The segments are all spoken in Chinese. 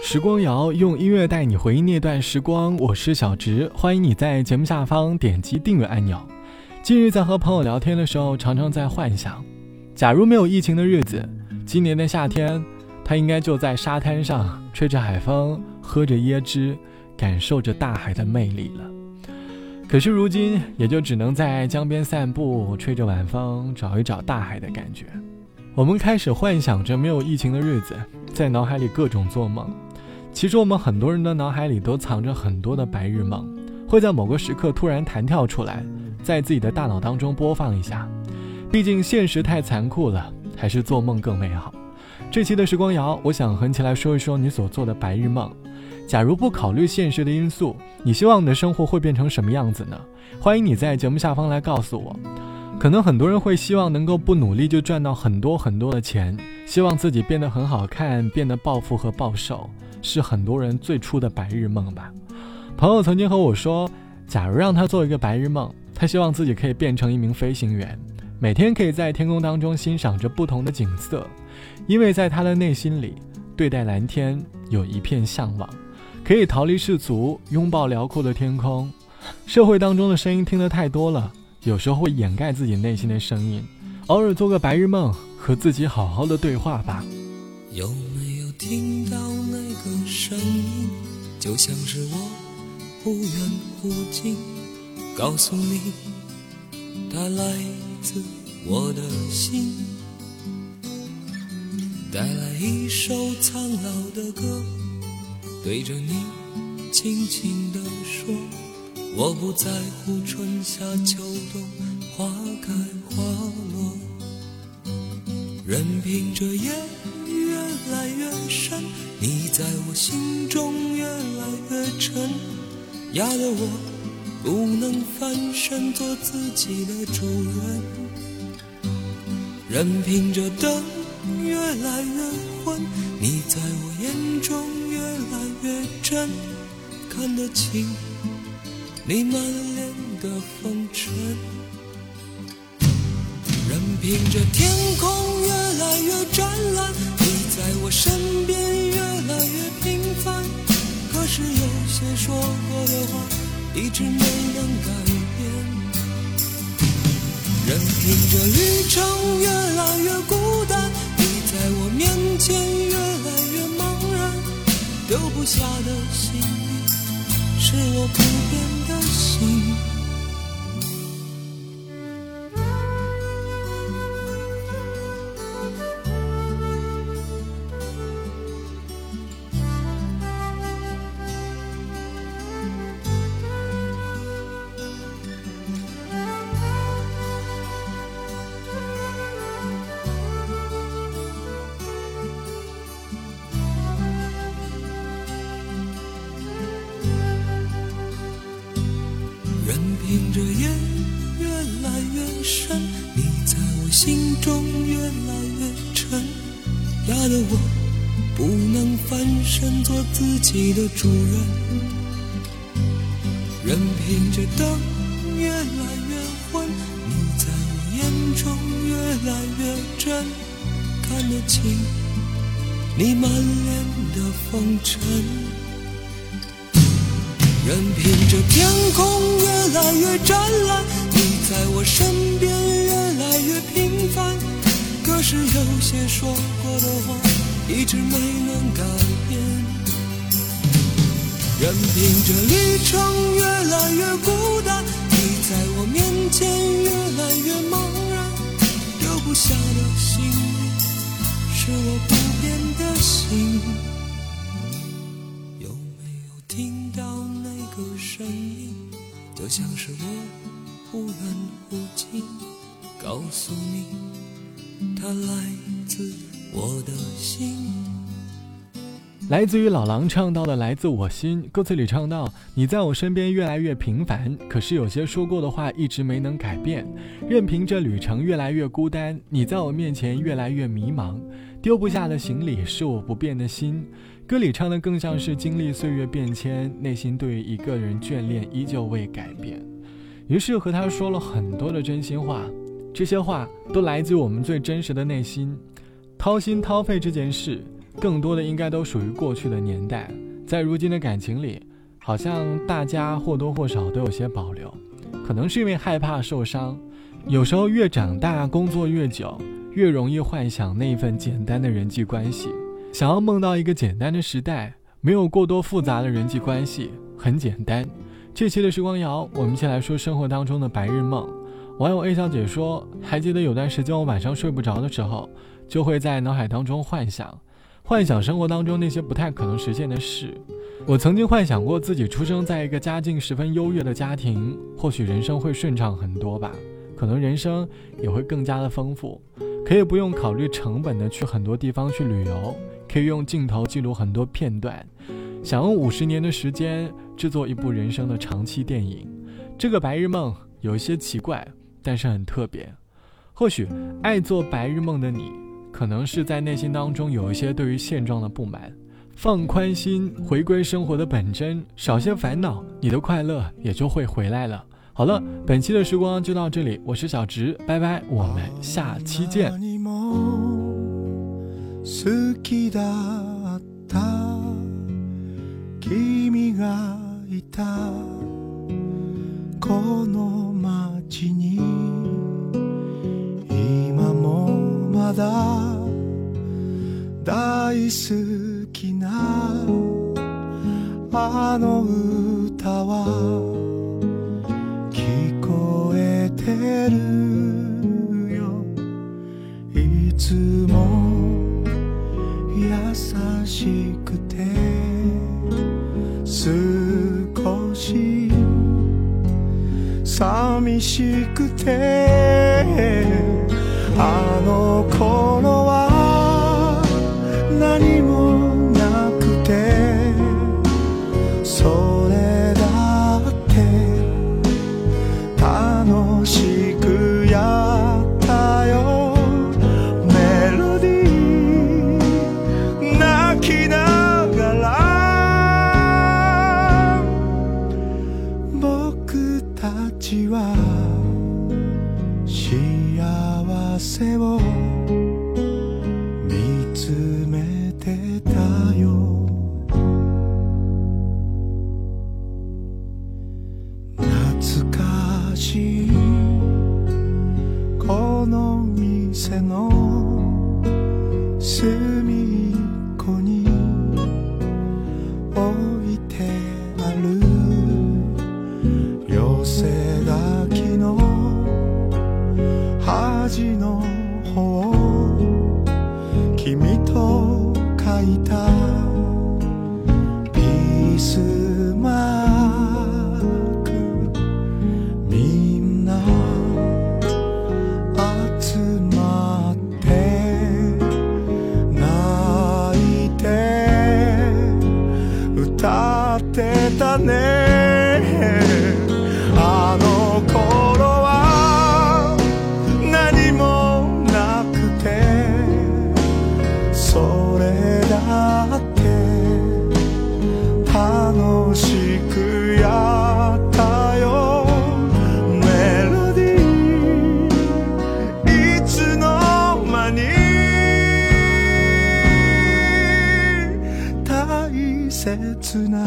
时光谣用音乐带你回忆那段时光，我是小直，欢迎你在节目下方点击订阅按钮。近日在和朋友聊天的时候，常常在幻想，假如没有疫情的日子，今年的夏天，他应该就在沙滩上吹着海风，喝着椰汁，感受着大海的魅力了。可是如今，也就只能在江边散步，吹着晚风，找一找大海的感觉。我们开始幻想着没有疫情的日子，在脑海里各种做梦。其实我们很多人的脑海里都藏着很多的白日梦，会在某个时刻突然弹跳出来，在自己的大脑当中播放一下。毕竟现实太残酷了，还是做梦更美好。这期的时光谣，我想和你来说一说你所做的白日梦。假如不考虑现实的因素，你希望你的生活会变成什么样子呢？欢迎你在节目下方来告诉我。可能很多人会希望能够不努力就赚到很多很多的钱，希望自己变得很好看，变得暴富和暴瘦。是很多人最初的白日梦吧。朋友曾经和我说，假如让他做一个白日梦，他希望自己可以变成一名飞行员，每天可以在天空当中欣赏着不同的景色，因为在他的内心里，对待蓝天有一片向往，可以逃离世俗，拥抱辽阔的天空。社会当中的声音听得太多了，有时候会掩盖自己内心的声音，偶尔做个白日梦，和自己好好的对话吧。有没有听到？就像是我忽远忽近，告诉你，它来自我的心，带来一首苍老的歌，对着你轻轻地说，我不在乎春夏秋冬，花开花落，任凭这夜越来越深。你在我心中越来越沉，压得我不能翻身做自己的主人。任凭这灯越来越昏，你在我眼中越来越真，看得清你满脸的风尘。任凭这天空越来越湛蓝，你在我身边。越来越平凡，可是有些说过的话一直没能改变。任凭这旅程越来越孤单，你在我面前越来越茫然。丢不下的行李，是我不变的心。听着夜越来越深，你在我心中越来越沉，压得我不能翻身做自己的主人。任凭着灯越来越昏，你在我眼中越来越真，看得清你满脸的风尘。任凭这天空越来越湛蓝，你在我身边越来越平凡。可是有些说过的话，一直没能改变。任凭这旅程越来越孤单，你在我面前越来越茫然。丢不下的心，是我不变的心。声音，就像是我忽远忽近，告诉你，它来自我的心。来自于老狼唱到的“来自我心”，歌词里唱到：“你在我身边越来越平凡，可是有些说过的话一直没能改变。任凭这旅程越来越孤单，你在我面前越来越迷茫。丢不下的行李是我不变的心。”歌里唱的更像是经历岁月变迁，内心对于一个人眷恋依旧未改变。于是和他说了很多的真心话，这些话都来自我们最真实的内心。掏心掏肺这件事，更多的应该都属于过去的年代。在如今的感情里，好像大家或多或少都有些保留，可能是因为害怕受伤。有时候越长大，工作越久，越容易幻想那一份简单的人际关系，想要梦到一个简单的时代，没有过多复杂的人际关系，很简单。这期的时光谣，我们一起来说生活当中的白日梦。网友 A 小姐说：“还记得有段时间，我晚上睡不着的时候，就会在脑海当中幻想，幻想生活当中那些不太可能实现的事。我曾经幻想过自己出生在一个家境十分优越的家庭，或许人生会顺畅很多吧，可能人生也会更加的丰富，可以不用考虑成本的去很多地方去旅游，可以用镜头记录很多片段。”想用五十年的时间制作一部人生的长期电影，这个白日梦有一些奇怪，但是很特别。或许爱做白日梦的你，可能是在内心当中有一些对于现状的不满，放宽心，回归生活的本真，少些烦恼，你的快乐也就会回来了。好了，本期的时光就到这里，我是小直，拜拜，我们下期见。好きなあの歌は聞こえてるよ。いつも優しくて少し寂しくてあの頃 placebo. 切な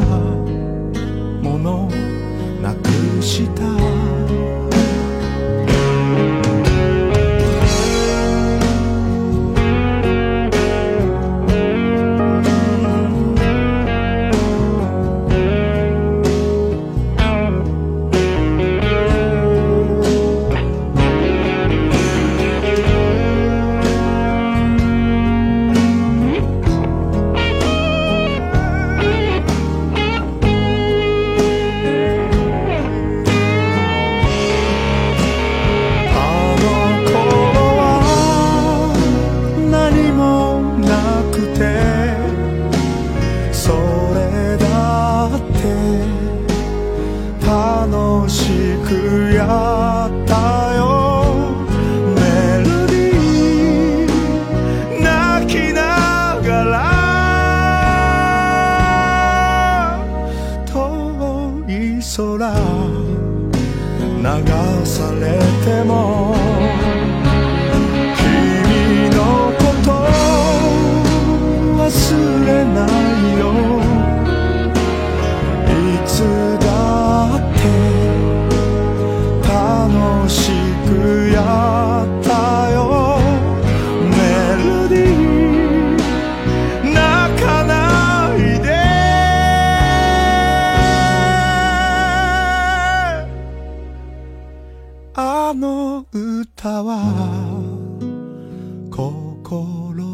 ものなくした空。流 colore.